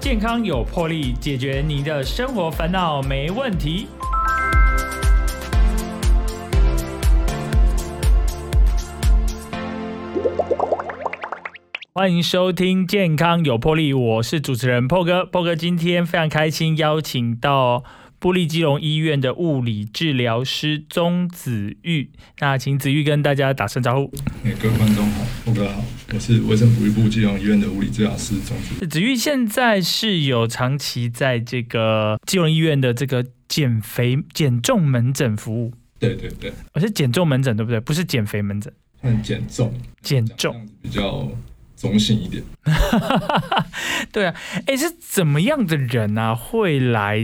健康有魄力，解决您的生活烦恼没问题。欢迎收听《健康有魄力》，我是主持人破哥。破哥今天非常开心，邀请到布利基隆医院的物理治疗师钟子玉。那请子玉跟大家打声招呼。各位观众好，破哥好，我是卫生福利部基隆医院的物理治疗师钟子玉。子玉现在是有长期在这个基隆医院的这个减肥减重门诊服务，对对对，我是减重门诊对不对？不是减肥门诊，算减重，减重比较中性一点。对啊，哎，是怎么样的人啊会来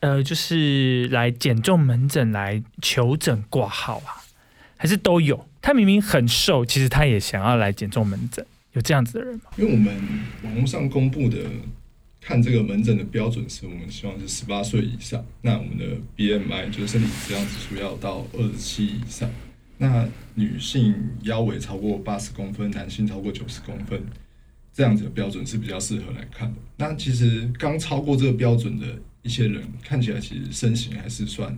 呃，就是来减重门诊来求诊挂号啊？还是都有？他明明很瘦，其实他也想要来减重门诊，有这样子的人吗？因为我们网络上公布的看这个门诊的标准是我们希望是十八岁以上，那我们的 BMI 就是身体质量指数要到二十七以上，那女性腰围超过八十公分，男性超过九十公分，这样子的标准是比较适合来看的。那其实刚超过这个标准的一些人，看起来其实身形还是算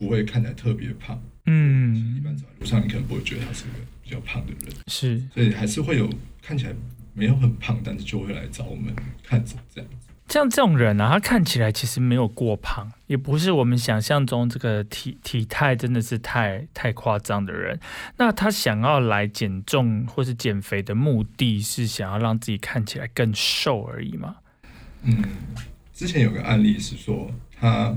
不会看起来特别胖。嗯一嗯，般走在路上，你可能不会觉得他是个比较胖的人，是。所以还是会有看起来没有很胖，但是就会来找我们看诊这样子。像这种人啊，他看起来其实没有过胖，也不是我们想象中这个体体态真的是太太夸张的人。那他想要来减重或是减肥的目的是想要让自己看起来更瘦而已吗？嗯，之前有个案例是说，他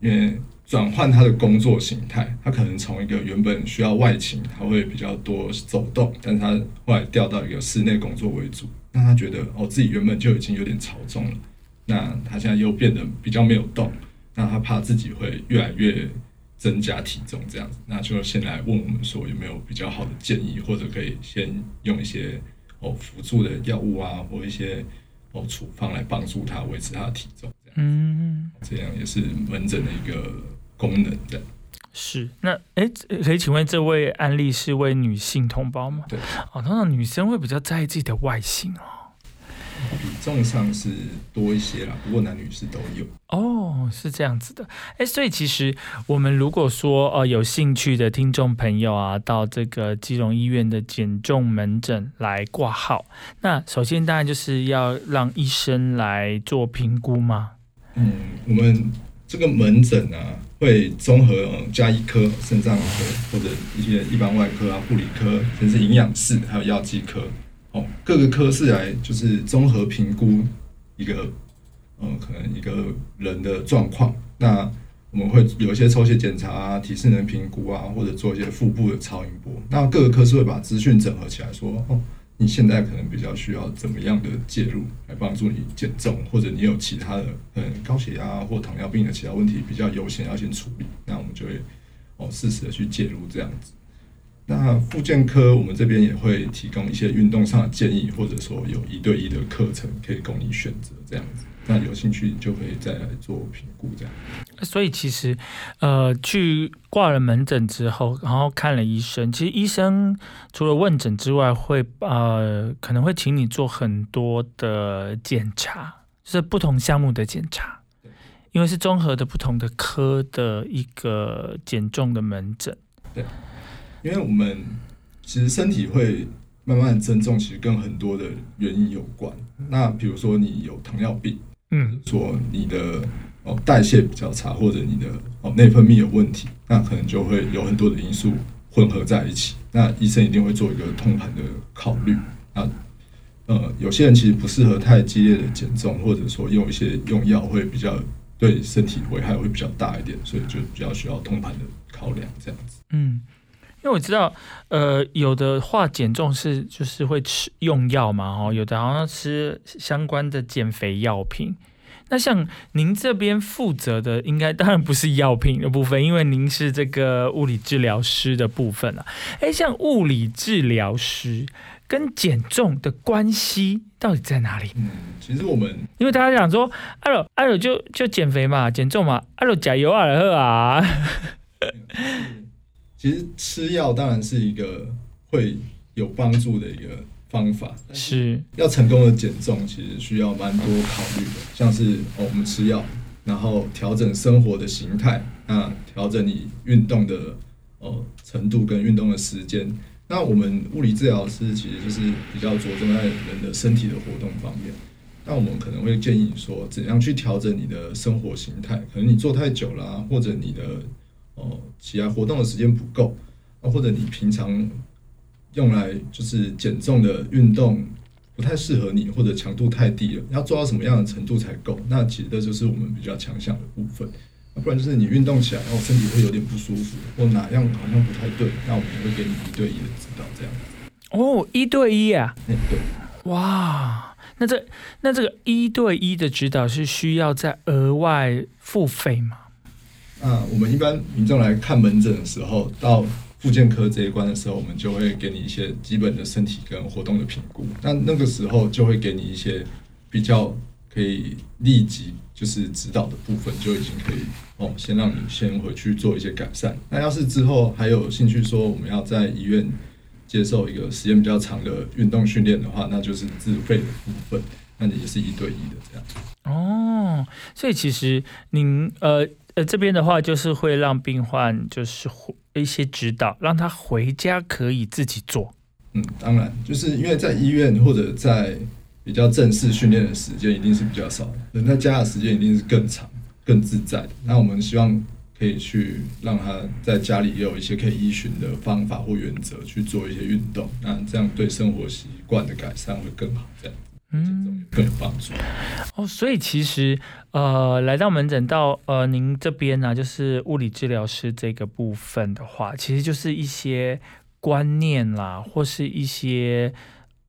因为转换他的工作形态，他可能从一个原本需要外勤，他会比较多走动，但是他后来调到一个室内工作为主，那他觉得哦自己原本就已经有点超重了，那他现在又变得比较没有动，那他怕自己会越来越增加体重这样子，那就先来问我们说有没有比较好的建议，或者可以先用一些哦辅助的药物啊，或一些哦处方来帮助他维持他的体重，嗯，这样也是门诊的一个功能的。是。那哎，可以请问这位案例是位女性同胞吗？对，哦，通常女生会比较在意自己的外形哦。比重上是多一些啦，不过男女是都有。哦，是这样子的，哎，所以其实我们如果说呃有兴趣的听众朋友啊，到这个基隆医院的减重门诊来挂号，那首先当然就是要让医生来做评估嘛。嗯，我们这个门诊啊，会综合加医科、肾脏科或者一些一般外科啊、护理科，甚至营养室还有药剂科，哦，各个科室来就是综合评估一个呃可能一个人的状况。那我们会有一些抽血检查啊、体适能评估啊，或者做一些腹部的超音波。那各个科室会把资讯整合起来说，哦，你现在可能比较需要怎么样的介入来帮助你减重，或者你有其他的嗯高血压或糖尿病的其他问题比较优先要先处理，那我们就会哦适时的去介入这样子。那复健科我们这边也会提供一些运动上的建议，或者说有一对一的课程可以供你选择这样子。那有兴趣就可以再来做评估这样。所以其实，呃，去挂了门诊之后，然后看了医生，其实医生除了问诊之外，会呃可能会请你做很多的检查，就是不同项目的检查，因为是综合的不同的科的一个减重的门诊。对因为我们其实身体会慢慢地增重，其实跟很多的原因有关。那比如说你有糖尿病，嗯说你的哦代谢比较差，或者你的哦内分泌有问题，那可能就会有很多的因素混合在一起。那医生一定会做一个通盘的考虑。那呃，有些人其实不适合太激烈的减重，或者说用一些用药会比较对身体危害会比较大一点，所以就比较需要通盘的考量这样子。嗯。因为我知道，呃，有的话减重是就是会吃用药嘛，哦，有的好像吃相关的减肥药品。那像您这边负责的，应该当然不是药品的部分，因为您是这个物理治疗师的部分啊。哎，像物理治疗师跟减重的关系到底在哪里？嗯，其实我们因为大家讲说，阿罗阿罗就就减肥嘛，减重嘛，阿罗加油啊，喝啊。其实吃药当然是一个会有帮助的一个方法。是要成功的减重，其实需要蛮多考虑的，像是哦，我们吃药，然后调整生活的形态，那调整你运动的哦程度跟运动的时间。那我们物理治疗师其实就是比较着重在人的身体的活动方面。那我们可能会建议你说，怎样去调整你的生活形态？可能你坐太久了，或者你的哦起来活动的时间不够，啊，或者你平常用来就是减重的运动不太适合你，或者强度太低了，要做到什么样的程度才够？那其实这就是我们比较强项的部分。不然就是你运动起来，然后身体会有点不舒服，或哪样好像不太对，那我们也会给你一对一的指导，这样。哦，一对一啊？嗯，对。哇，那这那这个一对一的指导是需要再额外付费吗？啊，我们一般民众来看门诊的时候，到复健科这一关的时候，我们就会给你一些基本的身体跟活动的评估。那那个时候就会给你一些比较可以立即就是指导的部分，就已经可以哦，先让你先回去做一些改善。那要是之后还有兴趣说我们要在医院接受一个时间比较长的运动训练的话，那就是自费的部分，那你也是一对一的这样。哦，所以其实您呃。呃，这边的话就是会让病患就是一些指导，让他回家可以自己做。嗯，当然，就是因为在医院或者在比较正式训练的时间一定是比较少的，人在家的时间一定是更长、更自在的。那我们希望可以去让他在家里也有一些可以依循的方法或原则去做一些运动，那这样对生活习惯的改善会更好。这样。嗯，更有帮助哦。所以其实呃，来到门诊到呃您这边呢，就是物理治疗师这个部分的话，其实就是一些观念啦，或是一些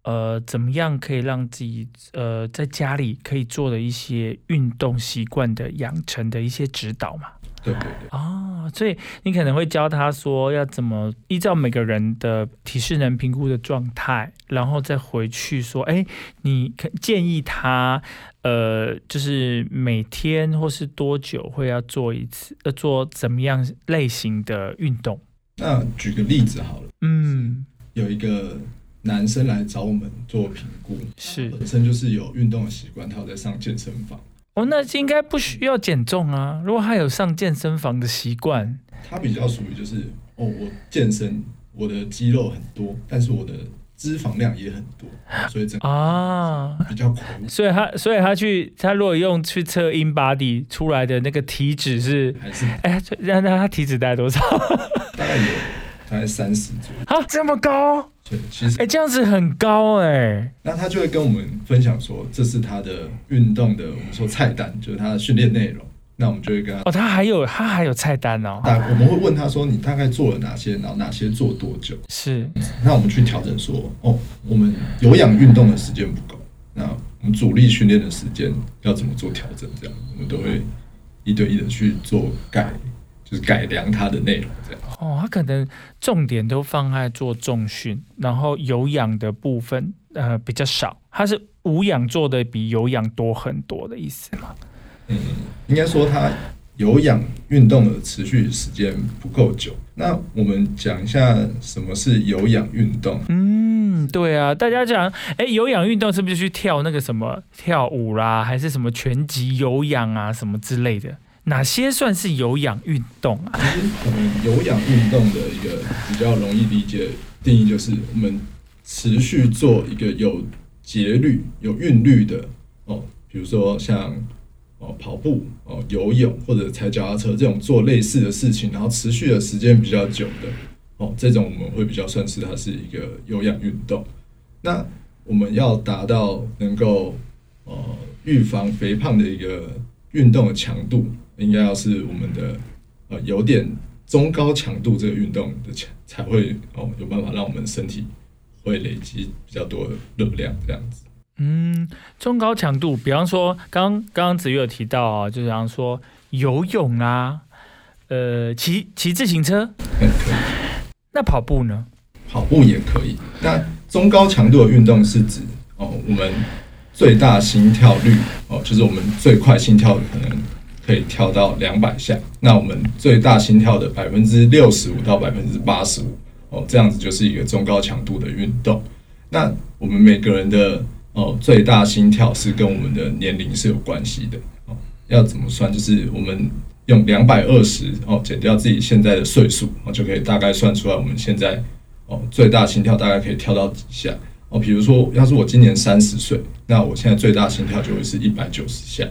呃怎么样可以让自己呃在家里可以做的一些运动习惯的养成的一些指导嘛。对对对。哦，所以你可能会教他说要怎么依照每个人的体适能评估的状态，然后再回去说，哎，你可建议他，呃，就是每天或是多久会要做一次，呃，做怎么样类型的运动？那举个例子好了，嗯，有一个男生来找我们做评估，是本身就是有运动的习惯，他有在上健身房。哦，那应该不需要减重啊。如果他有上健身房的习惯，他比较属于就是哦，我健身，我的肌肉很多，但是我的脂肪量也很多，所以整啊比较苦。所以他，所以他去，他如果用去测 in body 出来的那个体脂是还是哎，那那他体脂大概多少？大概有大概三十左右。啊，这么高？对其实，哎，这样子很高哎。那他就会跟我们分享说，这是他的运动的，我们说菜单，就是他的训练内容。那我们就会跟他哦，他还有他还有菜单哦。但我们会问他说，你大概做了哪些，然后哪些做多久？是。那我们去调整说，哦，我们有氧运动的时间不够，那我们主力训练的时间要怎么做调整？这样，我们都会一对一的去做改。就是改良它的内容，这样哦。他可能重点都放在做重训，然后有氧的部分呃比较少。他是无氧做的比有氧多很多的意思吗？嗯，应该说他有氧运动的持续时间不够久。那我们讲一下什么是有氧运动？嗯，对啊，大家讲，哎，有氧运动是不是去跳那个什么跳舞啦，还是什么拳击有氧啊，什么之类的？哪些算是有氧运动啊？有氧运动的一个比较容易理解定义，就是我们持续做一个有节律、有韵律的哦，比如说像哦跑步、哦游泳或者踩脚踏车这种做类似的事情，然后持续的时间比较久的哦，这种我们会比较算是它是一个有氧运动。那我们要达到能够呃预防肥胖的一个运动的强度。应该要是我们的呃有点中高强度这个运动的强才会哦有办法让我们身体会累积比较多的热量这样子。嗯，中高强度，比方说刚刚刚子瑜有提到啊，就比方说游泳啊，呃，骑骑自行车，嗯，可以。那跑步呢？跑步也可以。那中高强度的运动是指哦，我们最大心跳率哦，就是我们最快心跳可能。可以跳到两百下，那我们最大心跳的百分之六十五到百分之八十五哦，这样子就是一个中高强度的运动。那我们每个人的哦最大心跳是跟我们的年龄是有关系的哦。要怎么算？就是我们用两百二十哦减掉自己现在的岁数哦，就可以大概算出来我们现在哦最大心跳大概可以跳到几下哦。比如说，要是我今年三十岁，那我现在最大心跳就会是一百九十下。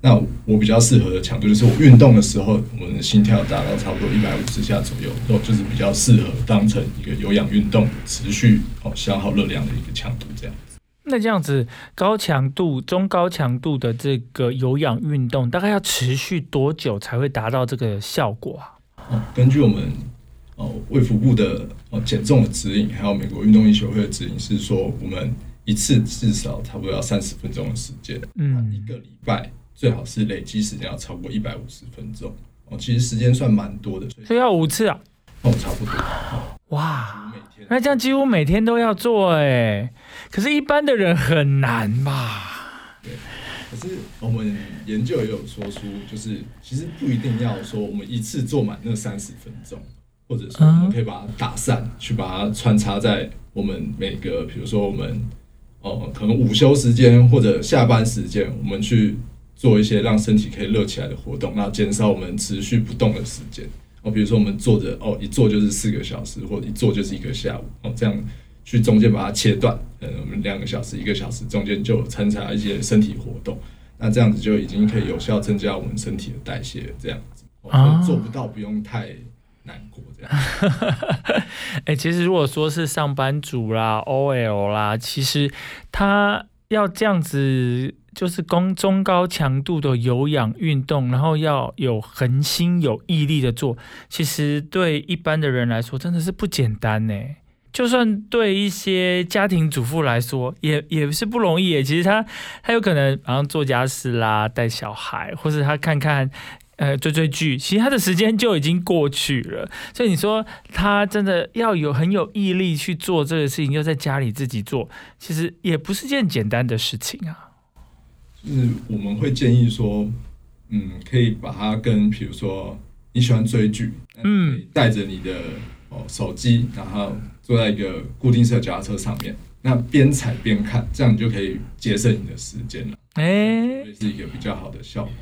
那我比较适合的强度就是我运动的时候，我们的心跳达到差不多一百五十下左右，哦，就是比较适合当成一个有氧运动，持续哦消耗热量的一个强度这样子。那这样子高强度、中高强度的这个有氧运动，大概要持续多久才会达到这个效果啊？哦，根据我们哦卫福部的哦减重的指引，还有美国运动医学会的指引，是说我们一次至少差不多要三十分钟的时间，嗯，一个礼拜。最好是累积时间要超过一百五十分钟哦，其实时间算蛮多的，所以要五次啊？哦，差不多。哇，那这样几乎每天都要做哎，可是，一般的人很难吧？对，可是我们研究也有说出，就是其实不一定要说我们一次做满那三十分钟，或者说我们可以把它打散，去把它穿插在我们每个，比如说我们哦，可能午休时间或者下班时间，我们去。做一些让身体可以热起来的活动，然后减少我们持续不动的时间。哦，比如说我们坐着，哦，一坐就是四个小时，或者一坐就是一个下午。哦，这样去中间把它切断，嗯，我们两个小时、一个小时中间就参加一些身体活动。那这样子就已经可以有效增加我们身体的代谢。这样子，哦，做不到不用太难过。这样，哎，其实如果说是上班族啦、OL 啦，其实他要这样子。就是中中高强度的有氧运动，然后要有恒心、有毅力的做，其实对一般的人来说真的是不简单呢。就算对一些家庭主妇来说，也也是不容易。其实他他有可能好像做家事啦、带小孩，或者他看看呃追追剧，其实他的时间就已经过去了。所以你说他真的要有很有毅力去做这个事情，又在家里自己做，其实也不是件简单的事情啊。就是我们会建议说，嗯，可以把它跟，比如说你喜欢追剧，嗯，带着你的哦手机，然后坐在一个固定式脚踏车上面，那边踩边看，这样你就可以节省你的时间了，哎，是一个比较好的效果。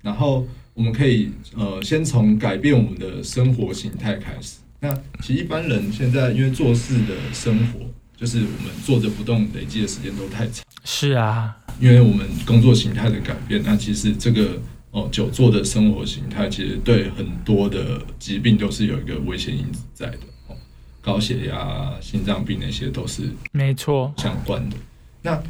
然后我们可以呃先从改变我们的生活形态开始。那其实一般人现在因为做事的生活，就是我们坐着不动，累积的时间都太长。是啊。因为我们工作形态的改变，那其实这个哦久坐的生活形态，其实对很多的疾病都是有一个危险因子在的哦，高血压、心脏病那些都是没错相关的。那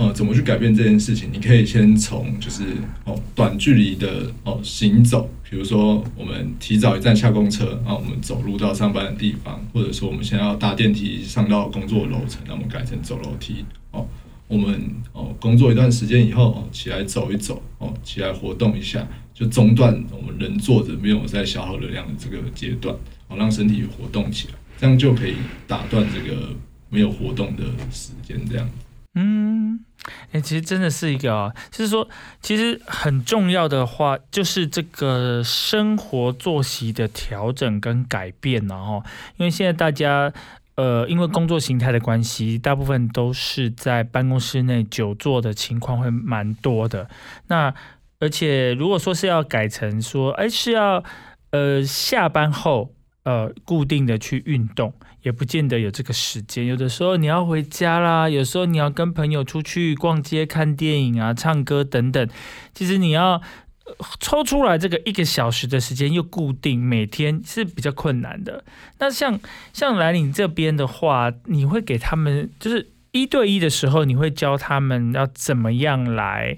呃，怎么去改变这件事情？你可以先从就是哦短距离的哦行走，比如说我们提早一站下公车，然后我们走路到上班的地方，或者说我们现在要搭电梯上到工作楼层，那我们改成走楼梯哦。我们哦，工作一段时间以后哦，起来走一走哦，起来活动一下，就中断我们人坐着没有在消耗热量的这个阶段，哦，让身体活动起来，这样就可以打断这个没有活动的时间。这样，嗯，哎，其实真的是一个啊，就是说，其实很重要的话，就是这个生活作息的调整跟改变然后，因为现在大家。呃，因为工作形态的关系，大部分都是在办公室内久坐的情况会蛮多的。那而且如果说是要改成说，哎，是要呃下班后呃固定的去运动，也不见得有这个时间。有的时候你要回家啦，有时候你要跟朋友出去逛街、看电影啊、唱歌等等，其实你要。抽出来这个一个小时的时间又固定每天是比较困难的。那像像来你这边的话，你会给他们就是一对一的时候，你会教他们要怎么样来。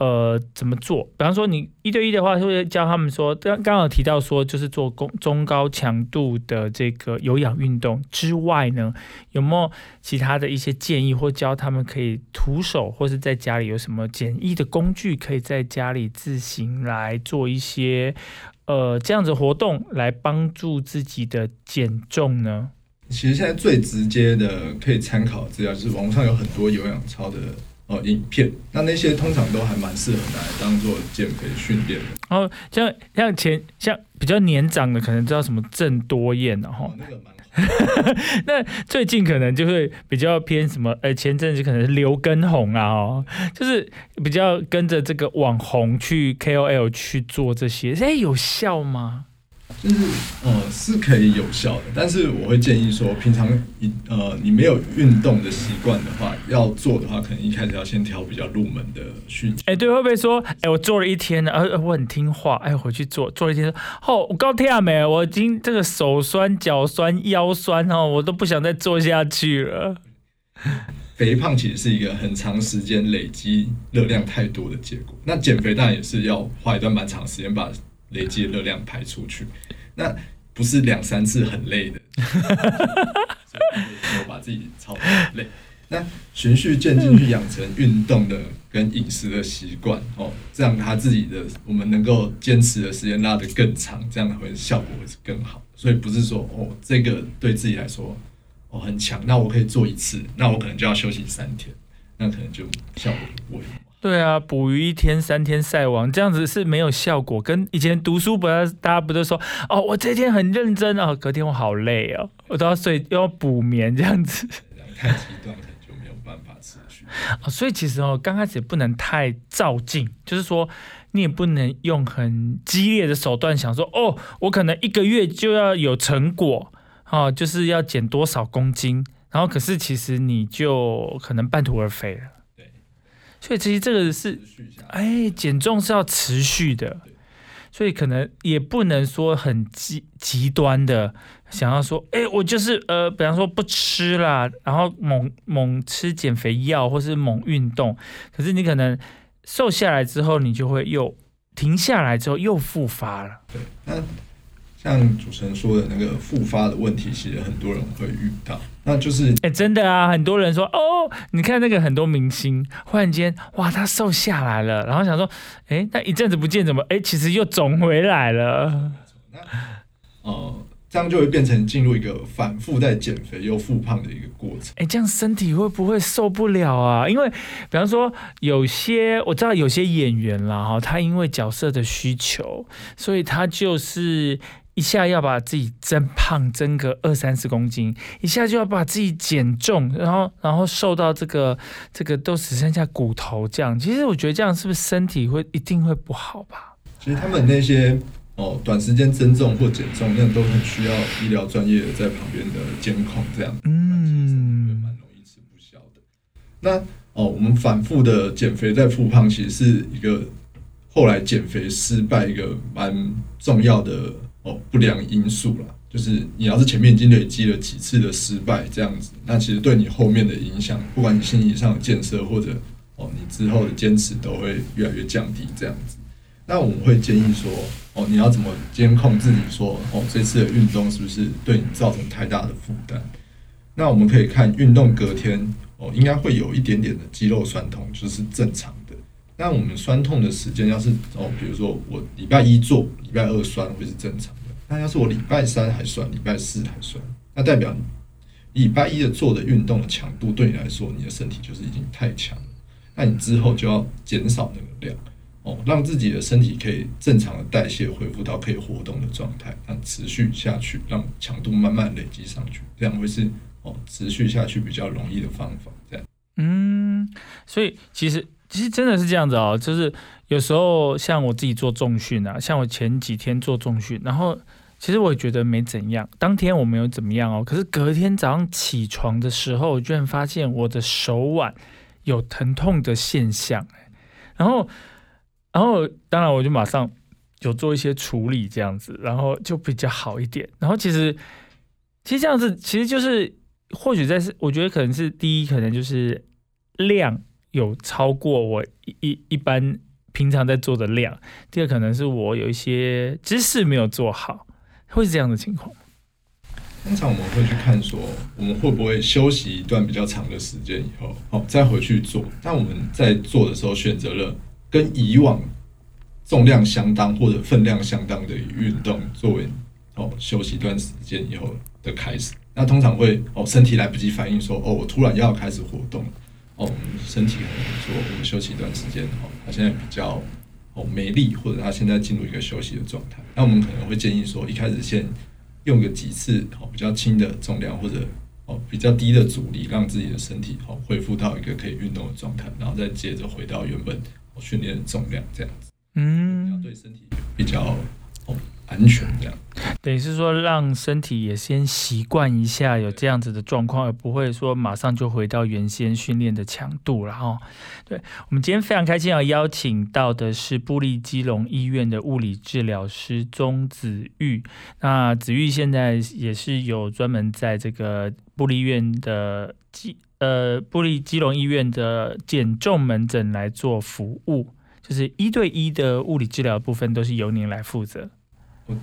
呃，怎么做？比方说，你一对一的话，会教他们说，刚刚好提到说，就是做中中高强度的这个有氧运动之外呢，有没有其他的一些建议，或教他们可以徒手，或是在家里有什么简易的工具，可以在家里自行来做一些呃这样子活动，来帮助自己的减重呢？其实现在最直接的可以参考资料，就是网络上有很多有氧操的。哦，影片那那些通常都还蛮适合拿来当做减肥训练的。哦，像像前像比较年长的，可能知道什么郑多燕的哈，那个蛮 那最近可能就会比较偏什么？呃，前阵子可能是刘畊宏啊，哦，就是比较跟着这个网红去 KOL 去做这些，哎，有效吗？就是呃是可以有效的，但是我会建议说，平常一呃你没有运动的习惯的话，要做的话，可能一开始要先挑比较入门的训。哎，对，会不会说，哎，我做了一天呢，呃，我很听话，哎，回去做做了一天，哦，我刚听啊，没，我已经这个手酸、脚酸、腰酸哦，我都不想再做下去了。肥胖其实是一个很长时间累积热量太多的结果，那减肥当然也是要花一段蛮长时间把。累积的热量排出去，那不是两三次很累的，我把自己操很累。那循序渐进去养成运动的跟饮食的习惯哦，这样他自己的我们能够坚持的时间拉得更长，这样会效果会是更好。所以不是说哦，这个对自己来说哦很强，那我可以做一次，那我可能就要休息三天，那可能就效果不会。对啊，捕鱼一天三天晒网，这样子是没有效果。跟以前读书，不大家不都说哦，我这天很认真哦，隔天我好累哦，我都要睡，又要补眠这样子。太极端可能就没有办法持续。哦，所以其实哦，刚开始不能太照进，就是说你也不能用很激烈的手段想说哦，我可能一个月就要有成果，哦，就是要减多少公斤，然后可是其实你就可能半途而废了。所以其实这个是，哎，减重是要持续的，所以可能也不能说很极极端的想要说，哎，我就是呃，比方说不吃啦，然后猛猛吃减肥药或是猛运动，可是你可能瘦下来之后，你就会又停下来之后又复发了。对，那。像主持人说的那个复发的问题，其实很多人会遇到，那就是哎，真的啊，很多人说哦，你看那个很多明星，忽然间哇，他瘦下来了，然后想说，哎，那一阵子不见，怎么哎，其实又肿回来了。哦。这样就会变成进入一个反复在减肥又复胖的一个过程。哎，这样身体会不会受不了啊？因为，比方说有些我知道有些演员啦，哈，他因为角色的需求，所以他就是一下要把自己增胖增个二三十公斤，一下就要把自己减重，然后然后瘦到这个这个都只剩下骨头这样。其实我觉得这样是不是身体会一定会不好吧？其实他们那些。哦，短时间增重或减重，那都很需要医疗专业在旁边的监控，这样，嗯，蛮容易吃不消的。那哦，我们反复的减肥再复胖，其实是一个后来减肥失败一个蛮重要的哦不良因素啦。就是你要是前面已经累积了几次的失败，这样子，那其实对你后面的影响，不管你心理上的建设或者哦你之后的坚持，都会越来越降低，这样子。那我们会建议说，哦，你要怎么监控自己？说，哦，这次的运动是不是对你造成太大的负担？那我们可以看运动隔天，哦，应该会有一点点的肌肉酸痛，就是正常的。那我们酸痛的时间，要是哦，比如说我礼拜一做，礼拜二酸会是正常。那要是我礼拜三还算，礼拜四还算，那代表礼拜一的做的运动的强度对你来说，你的身体就是已经太强了。那你之后就要减少那个量。哦，让自己的身体可以正常的代谢，恢复到可以活动的状态，让持续下去，让强度慢慢累积上去，这样会是哦持续下去比较容易的方法。这样，嗯，所以其实其实真的是这样子哦，就是有时候像我自己做重训啊，像我前几天做重训，然后其实我也觉得没怎样，当天我没有怎么样哦，可是隔天早上起床的时候，我居然发现我的手腕有疼痛的现象，然后。然后，当然，我就马上有做一些处理，这样子，然后就比较好一点。然后，其实，其实这样子，其实就是或许在是，我觉得可能是第一，可能就是量有超过我一一般平常在做的量；第二，可能是我有一些姿势没有做好，会是这样的情况。通常我们会去看说，我们会不会休息一段比较长的时间以后，好再回去做。但我们在做的时候选择了。跟以往重量相当或者分量相当的运动作为哦休息一段时间以后的开始，那通常会哦身体来不及反应说哦我突然要开始活动哦身体可能说我们休息一段时间哦他现在比较哦没力或者他现在进入一个休息的状态，那我们可能会建议说一开始先用个几次哦比较轻的重量或者哦比较低的阻力，让自己的身体哦恢复到一个可以运动的状态，然后再接着回到原本训练的重量这样子，嗯，对身体比较哦。安全这样，等于是说让身体也先习惯一下有这样子的状况，而不会说马上就回到原先训练的强度了哈。对我们今天非常开心要邀请到的是布利基隆医院的物理治疗师钟子玉。那子玉现在也是有专门在这个布利院的基呃布利基隆医院的减重门诊来做服务，就是一对一的物理治疗部分都是由您来负责。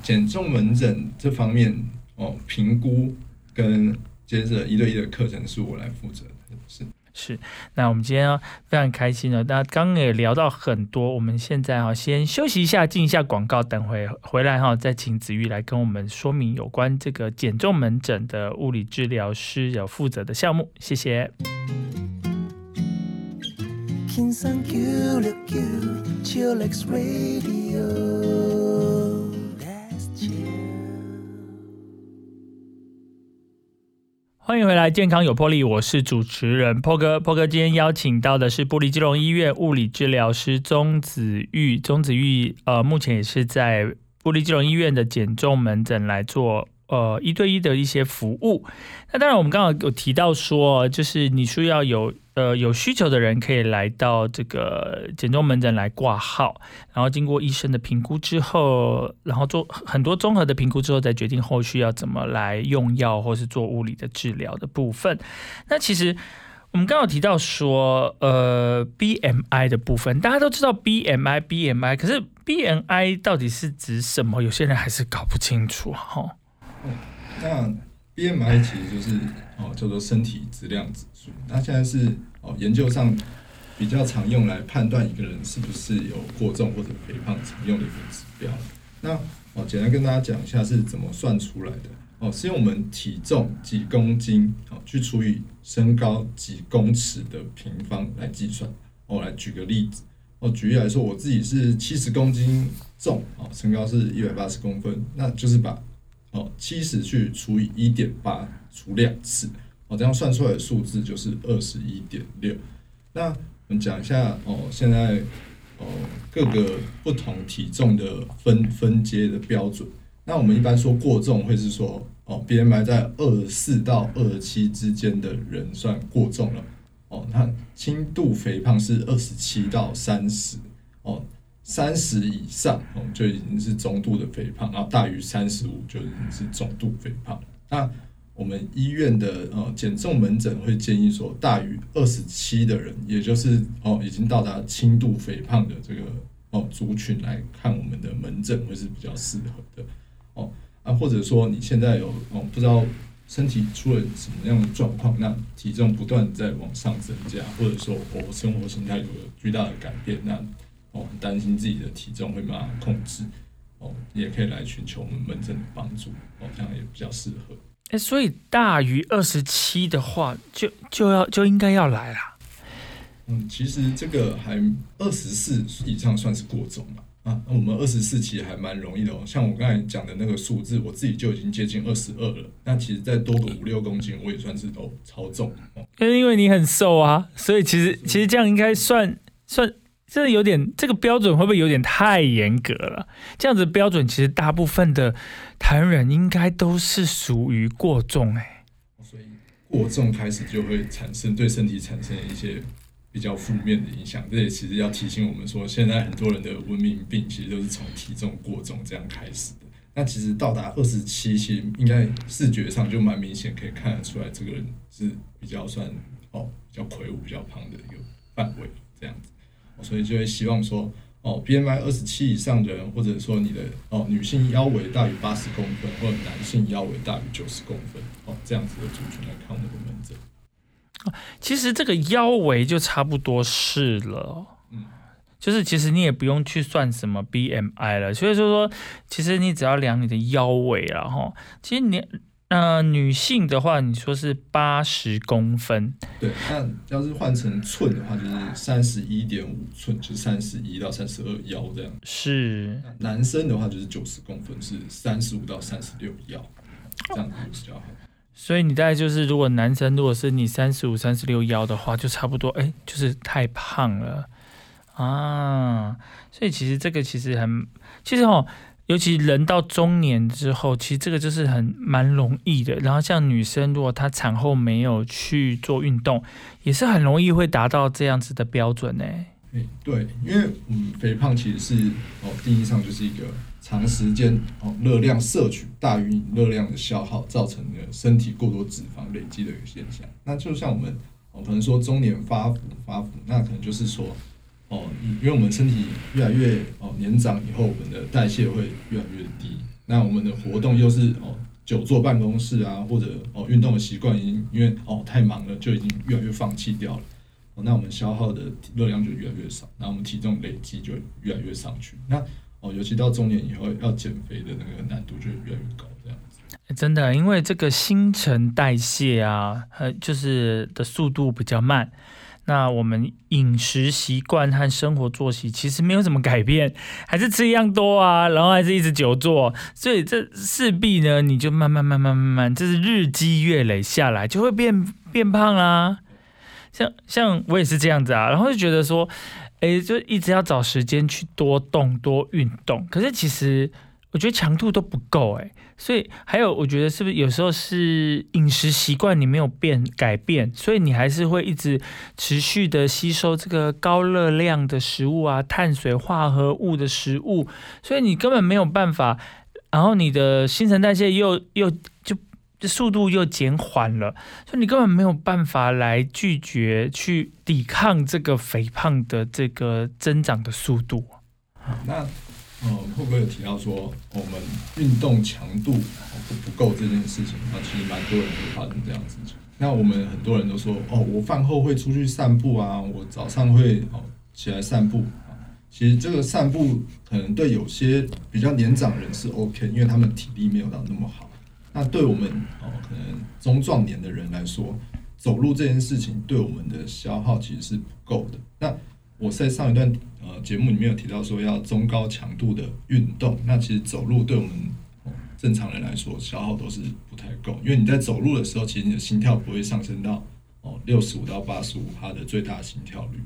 减重门诊这方面哦，评估跟接着一对一的课程是我来负责的，是是。那我们今天非常开心的，那刚刚也聊到很多，我们现在哈先休息一下，进一下广告，等会回来哈再请子玉来跟我们说明有关这个减重门诊的物理治疗师有负责的项目，谢谢。欢迎回来，健康有魄力，我是主持人破哥。破哥今天邀请到的是玻璃基隆医院物理治疗师钟子玉。钟子玉呃，目前也是在玻璃基隆医院的减重门诊来做。呃，一对一的一些服务。那当然，我们刚刚有提到说，就是你需要有呃有需求的人可以来到这个减重门诊来挂号，然后经过医生的评估之后，然后做很多综合的评估之后，再决定后续要怎么来用药或是做物理的治疗的部分。那其实我们刚刚提到说，呃，BMI 的部分，大家都知道 BMI，BMI，可是 BMI 到底是指什么？有些人还是搞不清楚哈。嗯那 BMI 其实就是哦叫做身体质量指数，那现在是哦研究上比较常用来判断一个人是不是有过重或者肥胖常用的一个指标。那哦简单跟大家讲一下是怎么算出来的哦，是用我们体重几公斤哦去除以身高几公尺的平方来计算。哦，来举个例子哦，举例来说，我自己是七十公斤重哦，身高是一百八十公分，那就是把哦，七十去除以一点八除两次，哦，这样算出来的数字就是二十一点六。那我们讲一下哦，现在哦各个不同体重的分分阶的标准。那我们一般说过重会是说哦，BMI 在二十四到二十七之间的人算过重了。哦，那轻度肥胖是二十七到三十。哦。三十以上哦，就已经是中度的肥胖，然后大于三十五就已经是中度肥胖。那我们医院的呃减重门诊会建议说，大于二十七的人，也就是哦已经到达轻度肥胖的这个哦族群来看我们的门诊会是比较适合的哦啊，或者说你现在有哦不知道身体出了什么样的状况，那体重不断在往上增加，或者说我生活形态有了巨大的改变，那哦，担心自己的体重会没办法控制，哦，也可以来寻求我们门诊的帮助，哦，这样也比较适合。哎，所以大于二十七的话，就就要就应该要来啦。嗯，其实这个还二十四以上算是过重了。啊，那我们二十四其实还蛮容易的哦。像我刚才讲的那个数字，我自己就已经接近二十二了。那其实再多个五六公斤，我也算是都超重哦。因为你很瘦啊，所以其实其实这样应该算算。这有点，这个标准会不会有点太严格了？这样子标准，其实大部分的台湾人应该都是属于过重哎。所以过重开始就会产生对身体产生一些比较负面的影响。这也其实要提醒我们说，现在很多人的文明病其实都是从体重过重这样开始的。那其实到达二十七，其实应该视觉上就蛮明显，可以看得出来这个人是比较算哦比较魁梧、比较胖的一个范围这样子。所以就会希望说，哦，BMI 二十七以上的人，或者说你的哦女性腰围大于八十公分，或者男性腰围大于九十公分，哦，这样子的族群来看我们的门诊。其实这个腰围就差不多是了，嗯，就是其实你也不用去算什么 BMI 了，所以说说，其实你只要量你的腰围了，哈，其实你。那女性的话，你说是八十公分，对。那要是换成寸的话，就是三十一点五寸，就是三十一到三十二腰这样。是。男生的话就是九十公分，是三十五到三十六腰。这样子比较好。所以你大概就是，如果男生如果是你三十五、三十六腰的话，就差不多，哎，就是太胖了啊。所以其实这个其实很，其实哦，尤其人到中年之后，其实这个就是很蛮容易的。然后像女生，如果她产后没有去做运动，也是很容易会达到这样子的标准呢。对，因为嗯，肥胖其实是哦，定义上就是一个。长时间哦，热量摄取大于热量的消耗，造成的身体过多脂肪累积的一个现象。那就像我们哦，可能说中年发福发福，那可能就是说哦，因为我们身体越来越哦年长以后，我们的代谢会越来越低。那我们的活动又是哦久坐办公室啊，或者哦运动的习惯已经因为哦太忙了，就已经越来越放弃掉了。哦，那我们消耗的热量就越来越少，那我们体重累积就越来越上去。那哦，尤其到中年以后，要减肥的那个难度就越来越高，这样子。真的，因为这个新陈代谢啊，呃，就是的速度比较慢。那我们饮食习惯和生活作息其实没有什么改变，还是吃一样多啊，然后还是一直久坐，所以这势必呢，你就慢慢慢慢慢慢，这是日积月累下来，就会变变胖啦。像像我也是这样子啊，然后就觉得说。哎，就一直要找时间去多动多运动，可是其实我觉得强度都不够哎，所以还有我觉得是不是有时候是饮食习惯你没有变改变，所以你还是会一直持续的吸收这个高热量的食物啊、碳水化合物的食物，所以你根本没有办法，然后你的新陈代谢又又就。速度又减缓了，所以你根本没有办法来拒绝去抵抗这个肥胖的这个增长的速度。那呃，会不会有提到说我们运动强度不不够这件事情？那，其实蛮多人会发生这样子情。那我们很多人都说，哦，我饭后会出去散步啊，我早上会哦起来散步啊。其实这个散步可能对有些比较年长人是 OK，因为他们体力没有到那么好。那对我们哦，可能中壮年的人来说，走路这件事情对我们的消耗其实是不够的。那我在上一段呃节目里面有提到说要中高强度的运动，那其实走路对我们正常人来说消耗都是不太够，因为你在走路的时候，其实你的心跳不会上升到哦六十五到八十五帕的最大心跳率。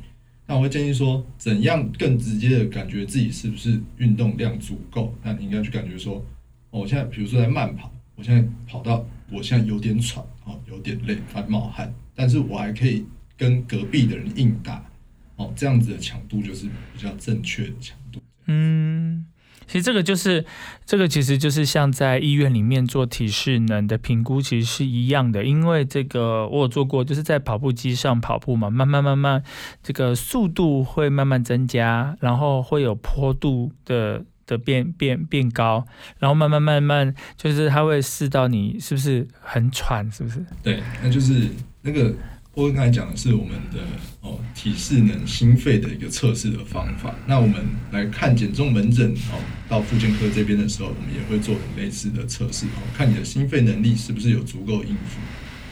那我会建议说，怎样更直接的感觉自己是不是运动量足够？那你应该去感觉说，我现在比如说在慢跑。我现在跑到，我现在有点喘，哦，有点累，发冒汗，但是我还可以跟隔壁的人应答，哦，这样子的强度就是比较正确的强度。嗯，其实这个就是，这个其实就是像在医院里面做体适能的评估，其实是一样的，因为这个我有做过，就是在跑步机上跑步嘛，慢慢慢慢，这个速度会慢慢增加，然后会有坡度的。的变变变高，然后慢慢慢慢，就是它会试到你是不是很喘，是不是？对，那就是那个我刚才讲的是我们的哦体适能心肺的一个测试的方法。那我们来看减重门诊哦，到复健科这边的时候，我们也会做类似的测试哦，看你的心肺能力是不是有足够应付。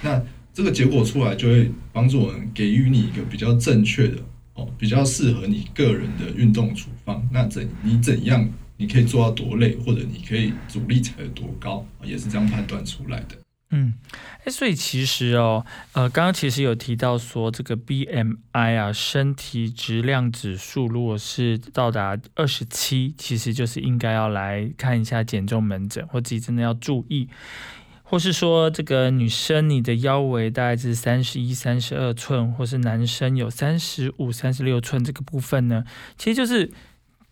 那这个结果出来，就会帮助我们给予你一个比较正确的哦，比较适合你个人的运动处方。那怎你怎样？你可以做到多累，或者你可以阻力才有多高，也是这样判断出来的。嗯，哎，所以其实哦，呃，刚刚其实有提到说，这个 BMI 啊，身体质量指数，如果是到达二十七，其实就是应该要来看一下减重门诊，或自己真的要注意，或是说这个女生你的腰围大概是三十一、三十二寸，或是男生有三十五、三十六寸这个部分呢，其实就是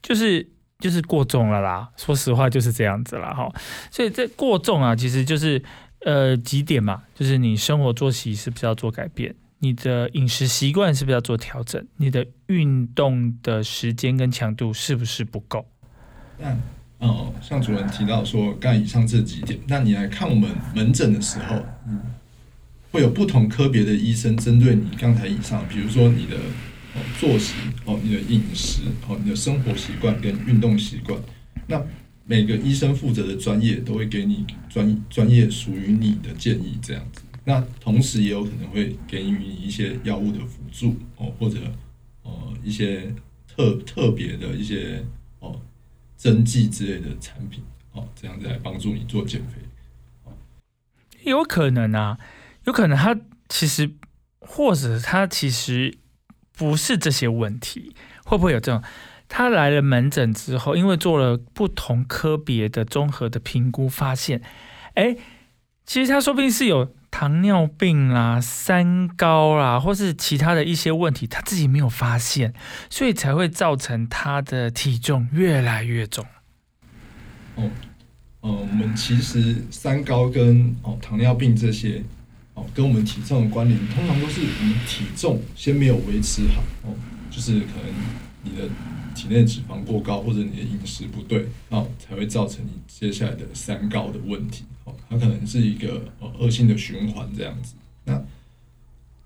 就是。就是过重了啦，说实话就是这样子了哈。所以这过重啊，其实就是呃几点嘛，就是你生活作息是不是要做改变，你的饮食习惯是不是要做调整，你的运动的时间跟强度是不是不够？那哦，像主任提到说，刚才以上这几点，那你来看我们门诊的时候，嗯，会有不同科别的医生针对你刚才以上，比如说你的。作息哦，你的饮食哦，你的生活习惯跟运动习惯，那每个医生负责的专业都会给你专专业属于你的建议，这样子。那同时也有可能会给予你一些药物的辅助哦，或者呃一些特特别的一些哦针剂之类的产品哦，这样子来帮助你做减肥。有可能啊，有可能他其实，或者他其实不是这些问题，会不会有这种？他来了门诊之后，因为做了不同科别的综合的评估，发现，哎，其实他说不定是有糖尿病啦、三高啦，或是其他的一些问题，他自己没有发现，所以才会造成他的体重越来越重。哦，呃，我们其实三高跟哦糖尿病这些，哦跟我们体重的关联，通常都是我们体重先没有维持好，哦，就是可能你的。体内脂肪过高，或者你的饮食不对，哦，才会造成你接下来的三高的问题。哦，它可能是一个呃恶性的循环这样子。那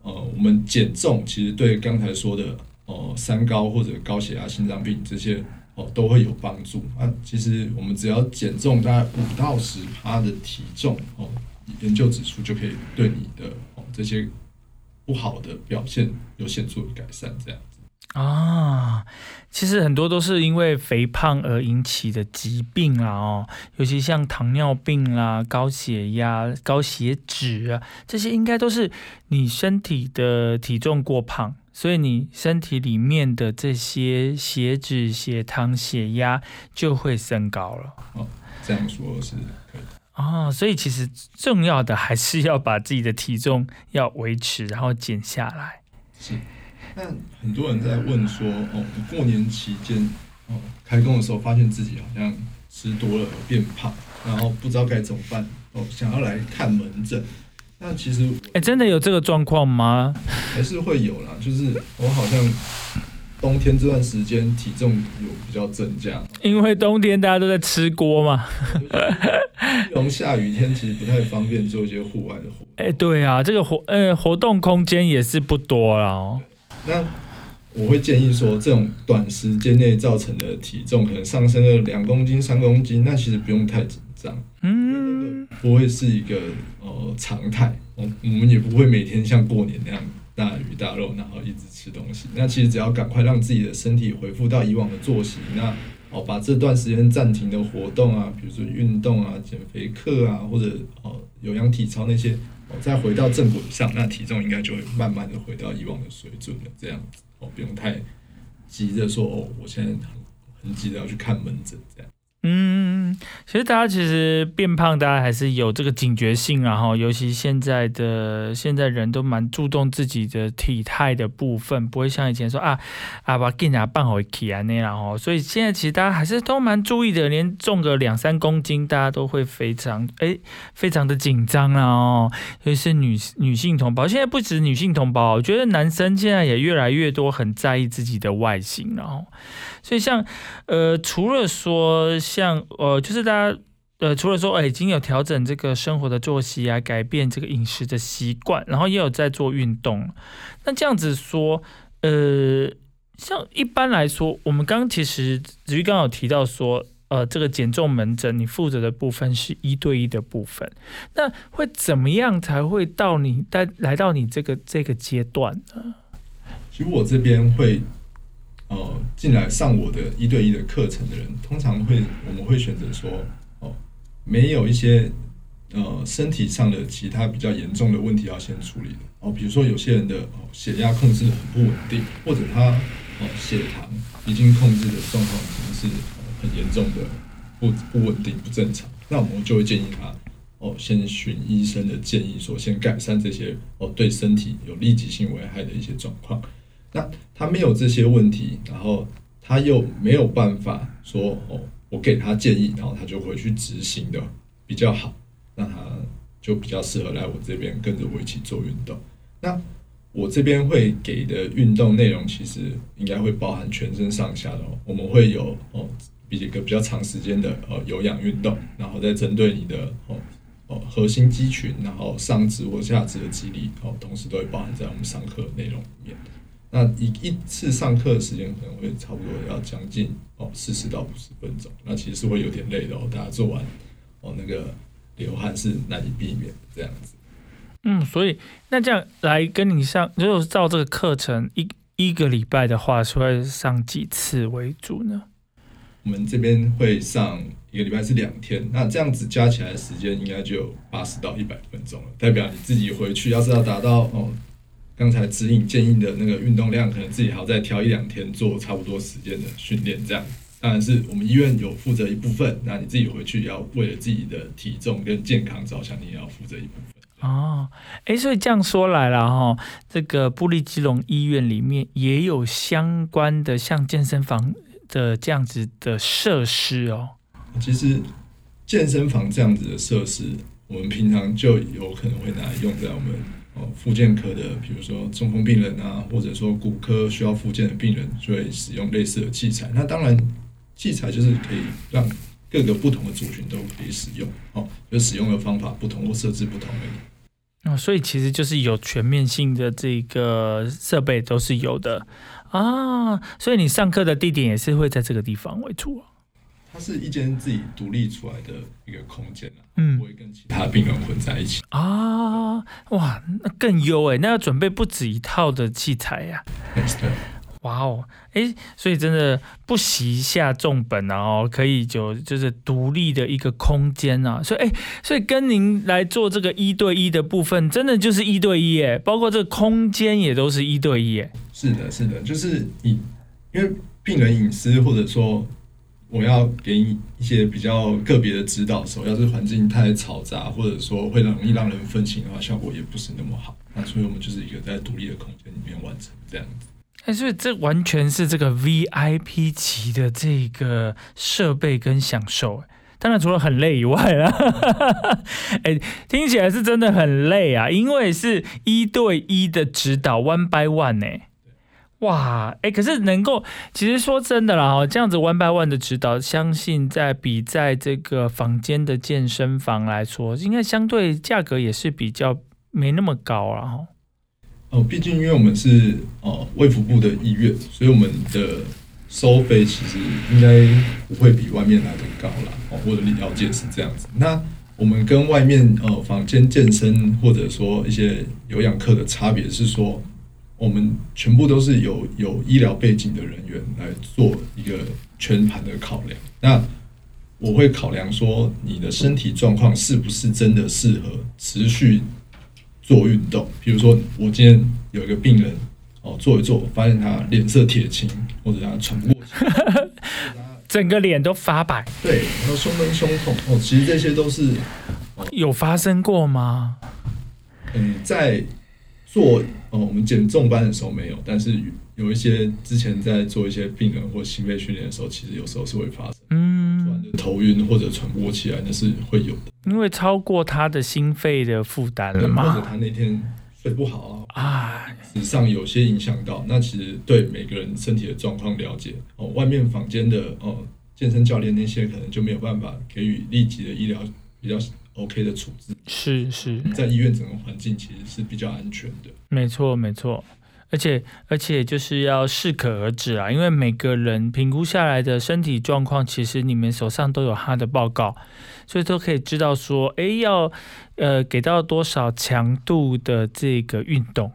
呃，我们减重其实对刚才说的呃三高或者高血压、心脏病这些哦都会有帮助。啊，其实我们只要减重大概五到十趴的体重哦，研究指出就可以对你的哦这些不好的表现有显著的改善这样。啊，其实很多都是因为肥胖而引起的疾病啦，哦，尤其像糖尿病啦、高血压、高血脂啊，这些应该都是你身体的体重过胖，所以你身体里面的这些血脂、血糖、血压就会升高了。哦，这样说是可以。哦，所以其实重要的还是要把自己的体重要维持，然后减下来。是。那很多人在问说，哦，过年期间，哦，开工的时候发现自己好像吃多了变胖，然后不知道该怎么办，哦，想要来看门诊。那其实，哎，真的有这个状况吗？还是会有啦，就是我好像冬天这段时间体重有比较增加，因为冬天大家都在吃锅嘛。从下雨天其实不太方便做一些户外的活。哎，对啊，这个活呃活动空间也是不多了哦。那我会建议说，这种短时间内造成的体重可能上升了两公斤、三公斤，那其实不用太紧张，嗯，不会是一个呃常态。我我们也不会每天像过年那样大鱼大肉，然后一直吃东西。那其实只要赶快让自己的身体恢复到以往的作息，那哦把这段时间暂停的活动啊，比如说运动啊、减肥课啊，或者哦有氧体操那些。再回到正轨上，那体重应该就会慢慢的回到以往的水准了。这样子哦，不用太急着说哦，我现在很很急着要去看门诊这样。嗯，其实大家其实变胖，大家还是有这个警觉性，然后尤其现在的现在人都蛮注重自己的体态的部分，不会像以前说啊啊把给人办好体啊那样哦。所以现在其实大家还是都蛮注意的，连重个两三公斤，大家都会非常哎非常的紧张啊哦。尤其是女女性同胞，现在不止女性同胞，我觉得男生现在也越来越多很在意自己的外形，然后。所以像，呃，除了说像，呃，就是大家，呃，除了说，哎，已经有调整这个生活的作息啊，改变这个饮食的习惯，然后也有在做运动。那这样子说，呃，像一般来说，我们刚其实子瑜刚有提到说，呃，这个减重门诊你负责的部分是一对一的部分，那会怎么样才会到你带来到你这个这个阶段呢？其实我这边会。呃，进来上我的一对一的课程的人，通常会我们会选择说，哦，没有一些呃身体上的其他比较严重的问题要先处理的哦，比如说有些人的血压控制很不稳定，或者他哦血糖已经控制的状况已经是很严重的不不稳定不正常，那我们就会建议他哦先寻医生的建议，说先改善这些哦对身体有立即性危害的一些状况。那他没有这些问题，然后他又没有办法说哦，我给他建议，然后他就回去执行的比较好，那他就比较适合来我这边跟着我一起做运动。那我这边会给的运动内容其实应该会包含全身上下的，我们会有哦，比一个比较长时间的呃有氧运动，然后再针对你的哦哦核心肌群，然后上肢或下肢的肌力哦，同时都会包含在我们上课内容里面。那一一次上课的时间可能会差不多要将近哦四十到五十分钟，那其实是会有点累的哦。大家做完哦那个流汗是难以避免的这样子。嗯，所以那这样来跟你上，如果照这个课程一一个礼拜的话，是会上几次为主呢？我们这边会上一个礼拜是两天，那这样子加起来的时间应该就有八十到一百分钟了。代表你自己回去要是要达到哦，刚才指引建议的那个运动量，可能自己还要再挑一两天做差不多时间的训练。这样，当然是我们医院有负责一部分，那你自己回去要为了自己的体重跟健康着想，你也要负责一部分。哦，哎，所以这样说来了哈，这个布利基隆医院里面也有相关的像健身房的这样子的设施哦。其实健身房这样子的设施，我们平常就有可能会拿来用在我们复健科的，比如说中风病人啊，或者说骨科需要复健的病人，就会使用类似的器材。那当然，器材就是可以让各个不同的族群都可以使用，哦，就使用的方法不同或设置不同而已。哦，所以其实就是有全面性的这个设备都是有的啊，所以你上课的地点也是会在这个地方为主啊。它是一间自己独立出来的一个空间啊，嗯，不会跟其他病人混在一起啊。哇，那更优哎，那要准备不止一套的器材呀。对。哇哦，哎，所以真的不惜下重本啊，哦，可以就就是独立的一个空间啊，所以哎，所以跟您来做这个一对一的部分，真的就是一对一哎，包括这个空间也都是一对一哎。是的，是的，就是你因为病人隐私，或者说我要给你一些比较个别的指导的时候，要是环境太嘈杂，或者说会容易让人分心的话，效果也不是那么好。那所以我们就是一个在独立的空间里面完成这样子。哎，所以这完全是这个 VIP 级的这个设备跟享受，当然除了很累以外啦，哎，听起来是真的很累啊，因为是一对一的指导，one by one 呢，哇，哎，可是能够，其实说真的啦，哈，这样子 one by one 的指导，相信在比在这个房间的健身房来说，应该相对价格也是比较没那么高了哈。哦，毕竟因为我们是呃卫福部的医院，所以我们的收费其实应该不会比外面来的高啦。哦，我的了解是这样子。那我们跟外面呃房间健身或者说一些有氧课的差别是说，我们全部都是有有医疗背景的人员来做一个全盘的考量。那我会考量说你的身体状况是不是真的适合持续。做运动，比如说我今天有一个病人哦，做一做，发现他脸色铁青，或者他喘不过气，整个脸都发白，对，然后胸闷、胸痛哦，其实这些都是有发生过吗？嗯，在做哦我们减重班的时候没有，但是有一些之前在做一些病人或心肺训练的时候，其实有时候是会发生，嗯，突然就头晕或者喘不过气来，那是会有的。因为超过他的心肺的负担了嘛，或者他那天睡不好啊，啊，实上有些影响到。那其实对每个人身体的状况了解哦，外面房间的哦健身教练那些可能就没有办法给予立即的医疗比较 OK 的处置。是是，在医院整个环境其实是比较安全的。没错没错。而且而且就是要适可而止啊，因为每个人评估下来的身体状况，其实你们手上都有他的报告，所以都可以知道说，哎，要呃给到多少强度的这个运动。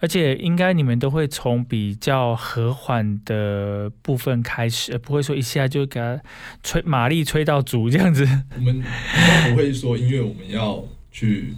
而且应该你们都会从比较和缓的部分开始，不会说一下就给他吹马力吹到足这样子。我们 不会说，因为我们要去。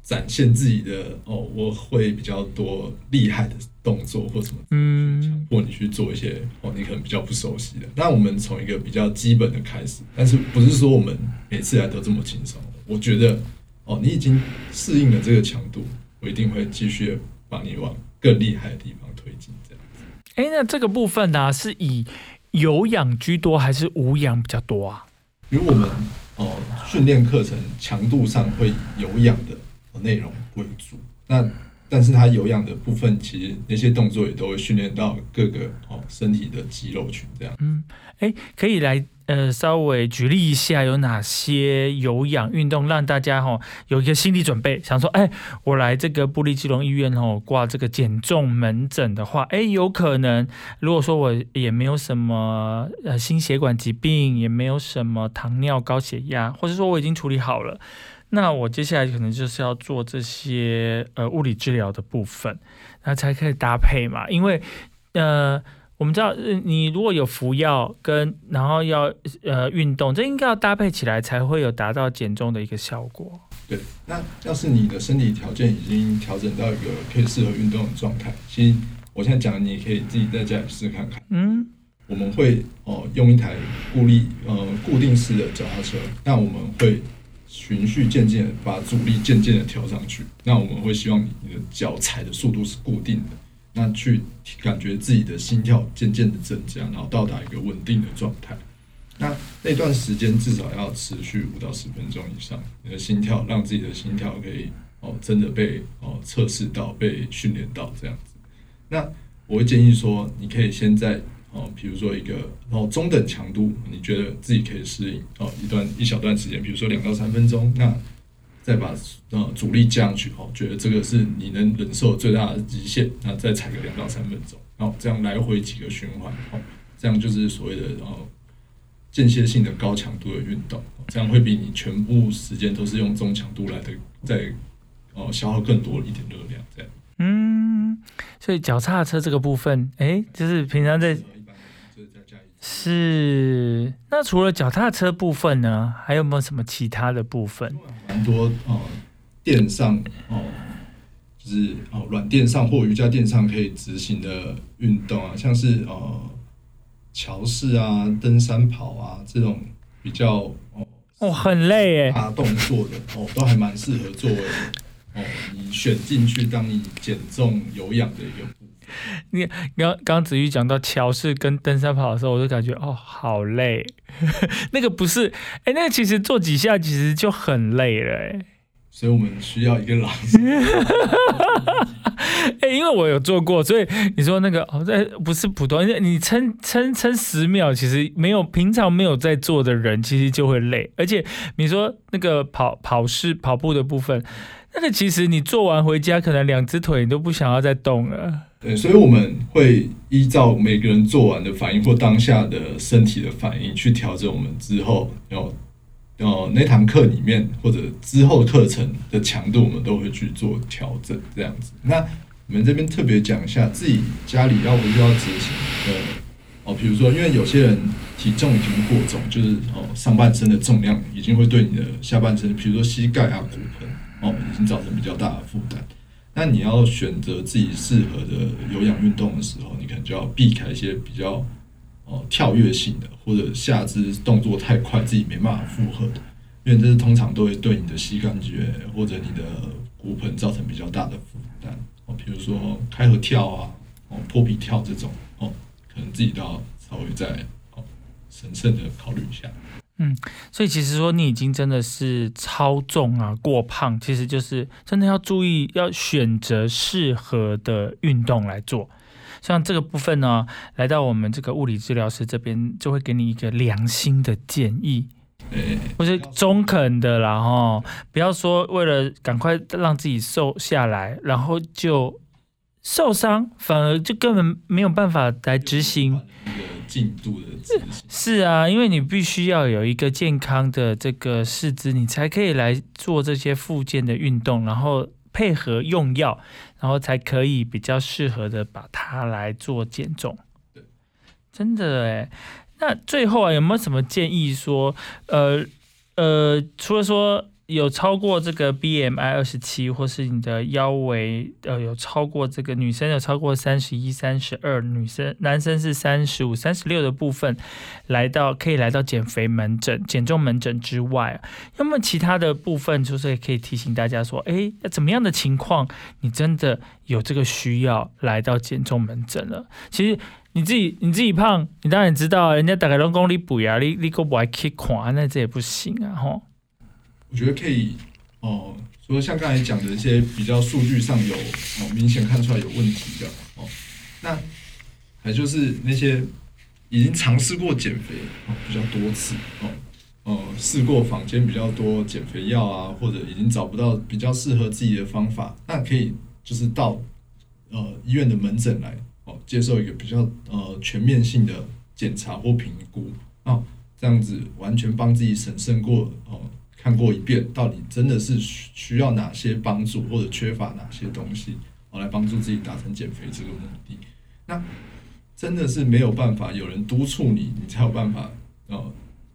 展现自己的哦，我会比较多厉害的动作或什么，嗯，强迫你去做一些哦，你可能比较不熟悉的。那我们从一个比较基本的开始，但是不是说我们每次来都这么轻松？我觉得哦，你已经适应了这个强度，我一定会继续把你往更厉害的地方推进。这样子。哎，那这个部分呢，是以有氧居多还是无氧比较多啊？因为我们哦，训练课程强度上会有氧的。内容为主，那但是它有氧的部分，其实那些动作也都会训练到各个哦身体的肌肉群这样。嗯，哎，可以来呃稍微举例一下有哪些有氧运动，让大家哈有一个心理准备，想说，哎，我来这个布利基隆医院哦挂这个减重门诊的话，哎，有可能如果说我也没有什么呃心血管疾病，也没有什么糖尿高血压，或者说我已经处理好了。那我接下来可能就是要做这些呃物理治疗的部分，那才可以搭配嘛。因为呃我们知道，呃你如果有服药跟然后要呃运动，这应该要搭配起来才会有达到减重的一个效果。对，那要是你的身体条件已经调整到一个可以适合运动的状态，其实我现在讲，你也可以自己在家里试看看。嗯，我们会哦、用一台固力呃固定式的脚踏车，那我们会循序渐进的把阻力渐渐的调上去。那我们会希望你的脚踩的速度是固定的，那去感觉自己的心跳渐渐的增加，然后到达一个稳定的状态。那那段时间至少要持续五到十分钟以上，你的心跳让自己的心跳可以哦真的被哦测试到、被训练到这样子。那我会建议说，你可以先在哦，比如说一个哦中等强度，你觉得自己可以适应哦一段一小段时间，比如说两到三分钟，那再把呃阻力降上去哦，觉得这个是你能忍受最大的极限，那再踩个两到三分钟，哦这样来回几个循环哦，这样就是所谓的哦间歇性的高强度的运动，这样会比你全部时间都是用中强度来的再哦消耗更多一点热量这样。嗯，所以脚踏车这个部分，哎，就是平常在就是在家里是那除了脚踏车部分呢，还有没有什么其他的部分？蛮多哦，垫上哦，就是哦软垫上或瑜伽垫上可以执行的运动啊，像是呃桥式啊、登山跑啊这种比较哦哦，很累哎。大动作的哦，都还蛮适合作为哦你选进去当你减重有氧的一个 部分。刚刚子瑜讲到桥式跟登山跑的时候，我就感觉哦，好累。那个不是，哎，那个其实做几下其实就很累了，哎。所以我们需要一个老师，哎、因为我有做过，所以你说那个哦，在不是普通，你撑撑撑十秒，其实没有平常没有在做的人，其实就会累。而且你说那个跑跑式跑步的部分，那个其实你做完回家，可能两只腿你都不想要再动了。对，所以我们会依照每个人做完的反应或当下的身体的反应去调整我们之后要呃那堂课里面或者之后课程的强度，我们都会去做调整这样子。那我们这边特别讲一下自己家里要不要执行的哦，比如说因为有些人体重已经过重，就是哦上半身的重量已经会对你的下半身，比如说膝盖啊、骨盆哦，已经造成比较大的负担。那你要选择自己适合的有氧运动的时候，你可能就要避开一些比较哦跳跃性的，或者下肢动作太快自己没办法负荷的，因为这是通常都会对你的膝关节或者你的骨盆造成比较大的负担哦，比如说开合跳啊，哦坡比跳这种哦，可能自己都要稍微再哦审慎的考虑一下。所以其实说你已经真的是超重啊、过胖，其实就是真的要注意，要选择适合的运动来做。像这个部分呢，来到我们这个物理治疗师这边，就会给你一个良心的建议，诶、或是中肯的啦哈，不要说为了赶快让自己瘦下来，然后就受伤，反而就根本没有办法来执行。一个进度的执行。是啊，因为你必须要有一个健康的这个四肢，你才可以来做这些复健的运动，然后配合用药，然后才可以比较适合的把它来做减重对。真的哎，那最后啊，有没有什么建议说，呃呃，除了说有超过这个 BMI 二十七，或是你的腰围呃有超过这个女生有超过三十一、三十二，女生男生是三十五、三十六的部分，来到可以来到减肥门诊、减重门诊之外，那么其他的部分，就是也可以提醒大家说，诶，怎么样的情况你真的有这个需要来到减重门诊了？其实。你自己你自己胖，你当然知道，人家大概都讲你补呀，你你个不爱去看，那这也不行啊，吼。我觉得可以哦，除了像刚才讲的一些比较数据上有哦明显看出来有问题的哦，那还就是那些已经尝试过减肥哦比较多次哦，呃试过坊间比较多减肥药啊，或者已经找不到比较适合自己的方法，那可以就是到呃医院的门诊来哦，接受一个比较呃全面性的检查或评估哦，这样子完全帮自己审慎过哦。看过一遍，到底真的是需需要哪些帮助，或者缺乏哪些东西，我，来帮助自己达成减肥这个目的。那真的是没有办法，有人督促你，你才有办法呃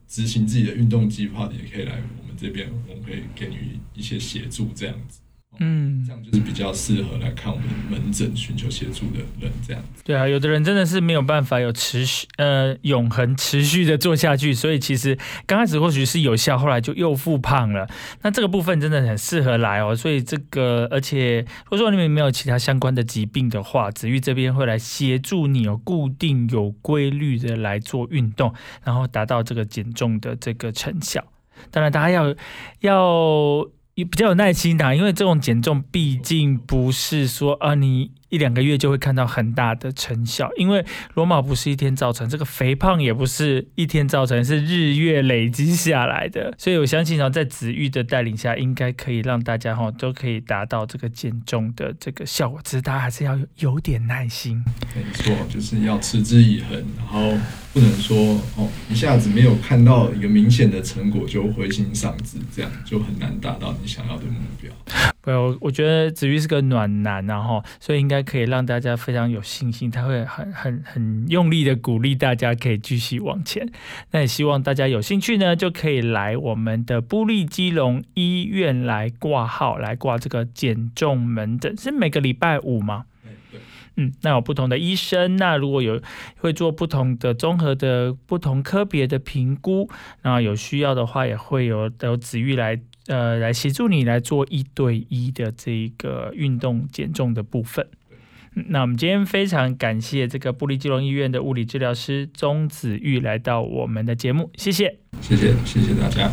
执行自己的运动计划，你也可以来我们这边，我们可以给你一些协助，这样子。嗯这，样就是比较适合来看我们门诊寻求协助的人，这样子。对啊，有的人真的是没有办法有持续呃永恒持续的做下去，所以其实刚开始或许是有效，后来就又复胖了。那这个部分真的很适合来哦，所以这个而且如果说你们没有其他相关的疾病的话，子玉这边会来协助你有固定有规律的来做运动，然后达到这个减重的这个成效。当然，大家要要也比较有耐心的，因为这种减重毕竟不是说啊你一两个月就会看到很大的成效，因为罗马不是一天造成，这个肥胖也不是一天造成，是日月累积下来的。所以我相信呢，在子玉的带领下，应该可以让大家哈都可以达到这个减重的这个效果，只是大家还是要有有点耐心。没错，就是要持之以恒，然后不能说哦一下子没有看到一个明显的成果就灰心丧志，这样就很难达到你想要的目标。不，我我觉得子玉是个暖男、然后所以应该可以让大家非常有信心，他会很很很用力的鼓励大家可以继续往前。那也希望大家有兴趣呢，就可以来我们的布利基隆医院来挂号，来挂这个减重门诊，是每个礼拜五吗？哎，对，嗯，那有不同的医生，那如果有会做不同的综合的不同科别的评估，那有需要的话，也会有有子玉来呃来协助你来做一对一的这个运动减重的部分。嗯那我们今天非常感谢这个布利基隆医院的物理治疗师钟子玉来到我们的节目，谢谢。谢谢谢谢大家。